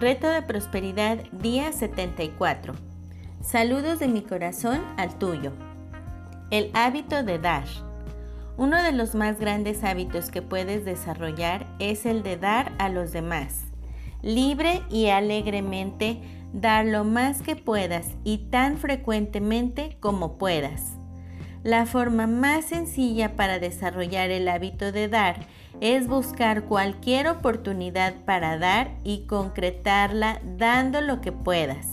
Reto de Prosperidad, día 74. Saludos de mi corazón al tuyo. El hábito de dar. Uno de los más grandes hábitos que puedes desarrollar es el de dar a los demás. Libre y alegremente dar lo más que puedas y tan frecuentemente como puedas. La forma más sencilla para desarrollar el hábito de dar es buscar cualquier oportunidad para dar y concretarla dando lo que puedas.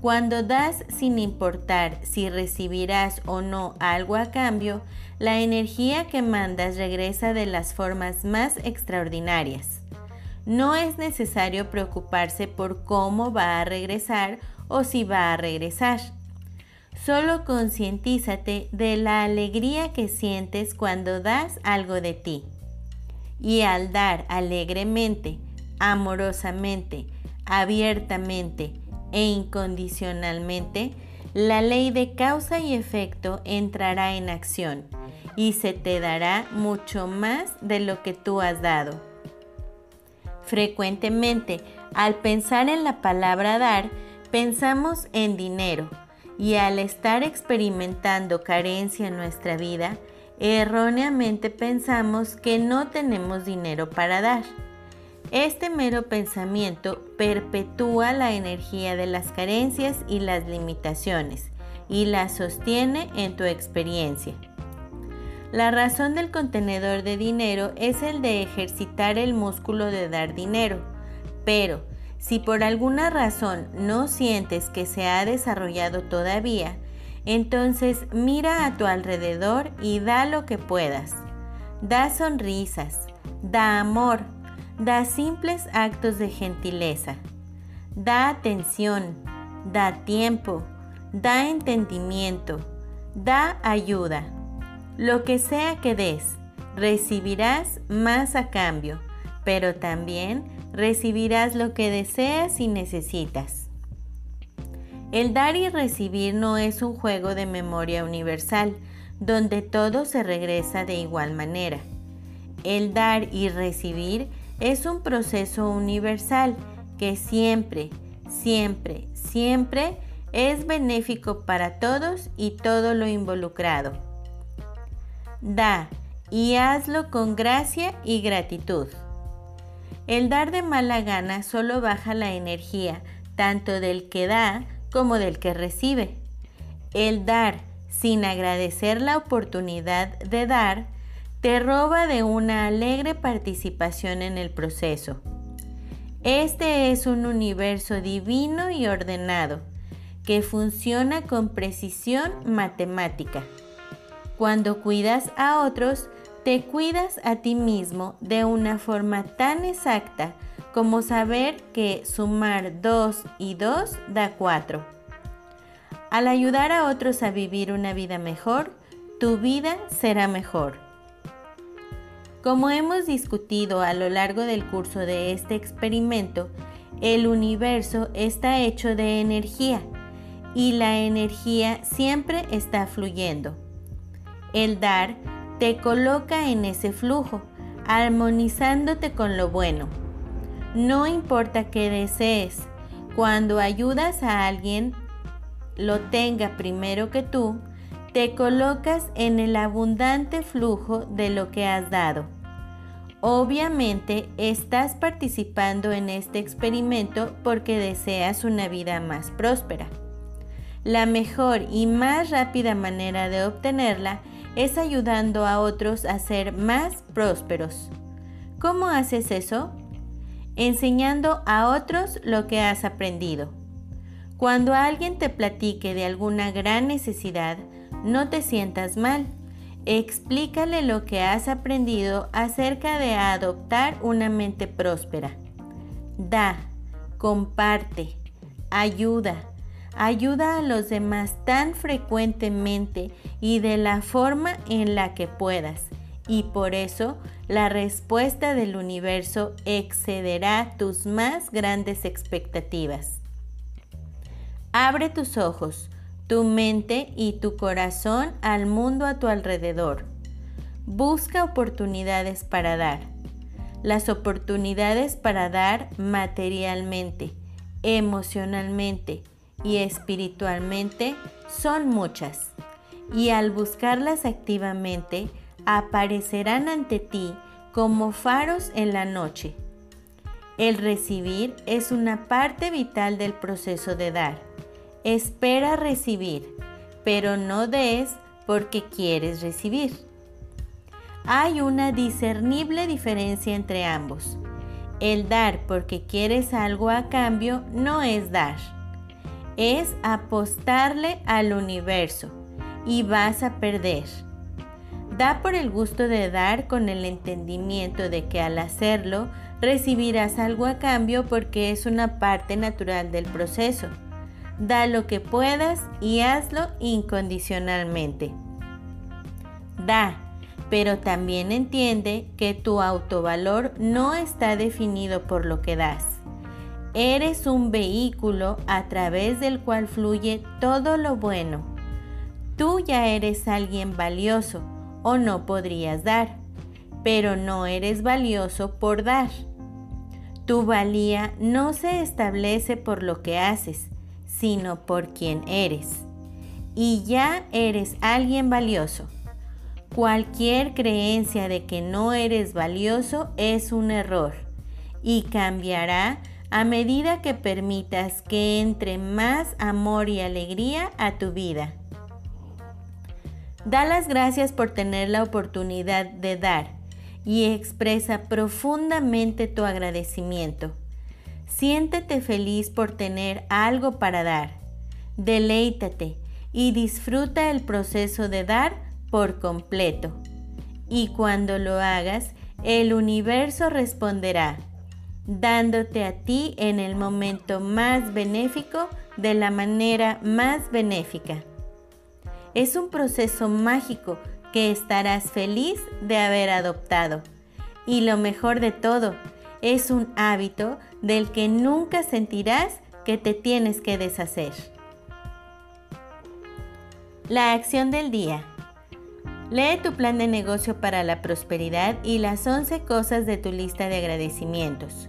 Cuando das sin importar si recibirás o no algo a cambio, la energía que mandas regresa de las formas más extraordinarias. No es necesario preocuparse por cómo va a regresar o si va a regresar. Solo concientízate de la alegría que sientes cuando das algo de ti. Y al dar alegremente, amorosamente, abiertamente e incondicionalmente, la ley de causa y efecto entrará en acción y se te dará mucho más de lo que tú has dado. Frecuentemente, al pensar en la palabra dar, pensamos en dinero y al estar experimentando carencia en nuestra vida, erróneamente pensamos que no tenemos dinero para dar. Este mero pensamiento perpetúa la energía de las carencias y las limitaciones y la sostiene en tu experiencia. La razón del contenedor de dinero es el de ejercitar el músculo de dar dinero, pero si por alguna razón no sientes que se ha desarrollado todavía, entonces mira a tu alrededor y da lo que puedas. Da sonrisas, da amor, da simples actos de gentileza. Da atención, da tiempo, da entendimiento, da ayuda. Lo que sea que des, recibirás más a cambio, pero también recibirás lo que deseas y necesitas. El dar y recibir no es un juego de memoria universal, donde todo se regresa de igual manera. El dar y recibir es un proceso universal que siempre, siempre, siempre es benéfico para todos y todo lo involucrado. Da y hazlo con gracia y gratitud. El dar de mala gana solo baja la energía, tanto del que da como del que recibe. El dar sin agradecer la oportunidad de dar te roba de una alegre participación en el proceso. Este es un universo divino y ordenado que funciona con precisión matemática. Cuando cuidas a otros, te cuidas a ti mismo de una forma tan exacta como saber que sumar 2 y 2 da 4. Al ayudar a otros a vivir una vida mejor, tu vida será mejor. Como hemos discutido a lo largo del curso de este experimento, el universo está hecho de energía y la energía siempre está fluyendo. El dar te coloca en ese flujo, armonizándote con lo bueno. No importa qué desees, cuando ayudas a alguien, lo tenga primero que tú, te colocas en el abundante flujo de lo que has dado. Obviamente estás participando en este experimento porque deseas una vida más próspera. La mejor y más rápida manera de obtenerla es ayudando a otros a ser más prósperos. ¿Cómo haces eso? Enseñando a otros lo que has aprendido. Cuando alguien te platique de alguna gran necesidad, no te sientas mal. Explícale lo que has aprendido acerca de adoptar una mente próspera. Da, comparte, ayuda, Ayuda a los demás tan frecuentemente y de la forma en la que puedas. Y por eso la respuesta del universo excederá tus más grandes expectativas. Abre tus ojos, tu mente y tu corazón al mundo a tu alrededor. Busca oportunidades para dar. las oportunidades para dar materialmente, emocionalmente y espiritualmente son muchas. Y al buscarlas activamente, aparecerán ante ti como faros en la noche. El recibir es una parte vital del proceso de dar. Espera recibir, pero no des porque quieres recibir. Hay una discernible diferencia entre ambos. El dar porque quieres algo a cambio no es dar. Es apostarle al universo y vas a perder. Da por el gusto de dar con el entendimiento de que al hacerlo recibirás algo a cambio porque es una parte natural del proceso. Da lo que puedas y hazlo incondicionalmente. Da, pero también entiende que tu autovalor no está definido por lo que das. Eres un vehículo a través del cual fluye todo lo bueno. Tú ya eres alguien valioso o no podrías dar, pero no eres valioso por dar. Tu valía no se establece por lo que haces, sino por quien eres. Y ya eres alguien valioso. Cualquier creencia de que no eres valioso es un error y cambiará a medida que permitas que entre más amor y alegría a tu vida. Da las gracias por tener la oportunidad de dar y expresa profundamente tu agradecimiento. Siéntete feliz por tener algo para dar. Deleítate y disfruta el proceso de dar por completo. Y cuando lo hagas, el universo responderá, dándote a ti en el momento más benéfico de la manera más benéfica. Es un proceso mágico que estarás feliz de haber adoptado. Y lo mejor de todo, es un hábito del que nunca sentirás que te tienes que deshacer. La acción del día. Lee tu plan de negocio para la prosperidad y las 11 cosas de tu lista de agradecimientos.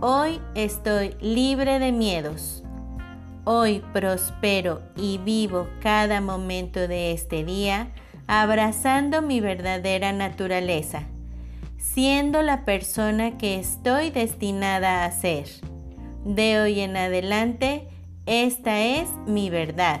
hoy estoy libre de miedos. Hoy prospero y vivo cada momento de este día abrazando mi verdadera naturaleza, siendo la persona que estoy destinada a ser. De hoy en adelante, esta es mi verdad.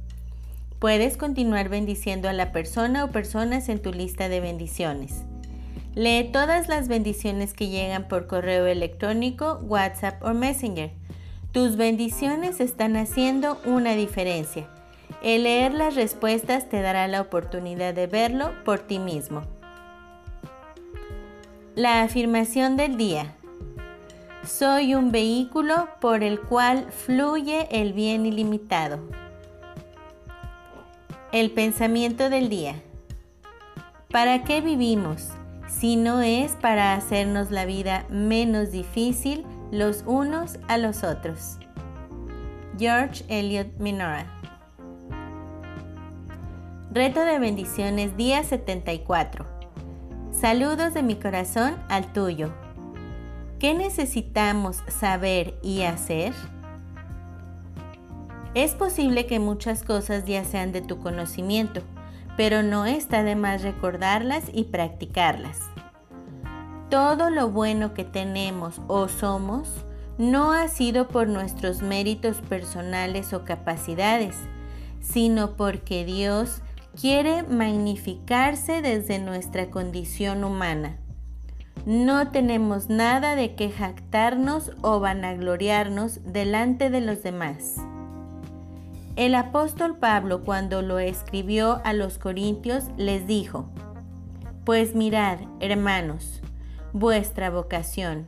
Puedes continuar bendiciendo a la persona o personas en tu lista de bendiciones. Lee todas las bendiciones que llegan por correo electrónico, WhatsApp o Messenger. Tus bendiciones están haciendo una diferencia. El leer las respuestas te dará la oportunidad de verlo por ti mismo. La afirmación del día. Soy un vehículo por el cual fluye el bien ilimitado. El pensamiento del día. ¿Para qué vivimos si no es para hacernos la vida menos difícil los unos a los otros? George Eliot Minora Reto de bendiciones día 74. Saludos de mi corazón al tuyo. ¿Qué necesitamos saber y hacer? Es posible que muchas cosas ya sean de tu conocimiento, pero no está de más recordarlas y practicarlas. Todo lo bueno que tenemos o somos no ha sido por nuestros méritos personales o capacidades, sino porque Dios quiere magnificarse desde nuestra condición humana. No tenemos nada de que jactarnos o vanagloriarnos delante de los demás. El apóstol Pablo cuando lo escribió a los Corintios les dijo, Pues mirad, hermanos, vuestra vocación,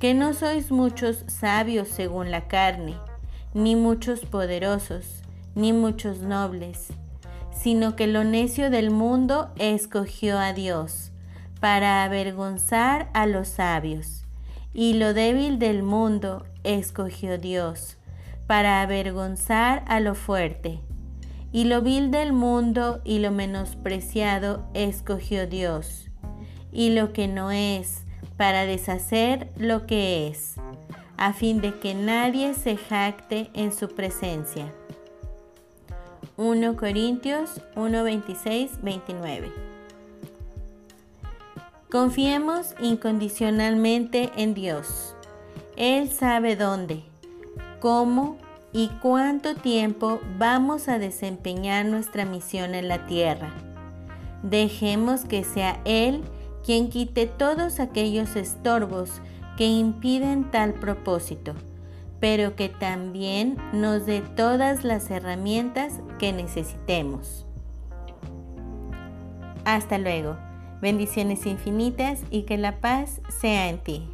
que no sois muchos sabios según la carne, ni muchos poderosos, ni muchos nobles, sino que lo necio del mundo escogió a Dios para avergonzar a los sabios, y lo débil del mundo escogió Dios para avergonzar a lo fuerte, y lo vil del mundo y lo menospreciado escogió Dios, y lo que no es para deshacer lo que es, a fin de que nadie se jacte en su presencia. 1 Corintios 1, 26, 29. Confiemos incondicionalmente en Dios. Él sabe dónde, cómo y cuánto tiempo vamos a desempeñar nuestra misión en la tierra. Dejemos que sea Él quien quite todos aquellos estorbos que impiden tal propósito pero que también nos dé todas las herramientas que necesitemos. Hasta luego. Bendiciones infinitas y que la paz sea en ti.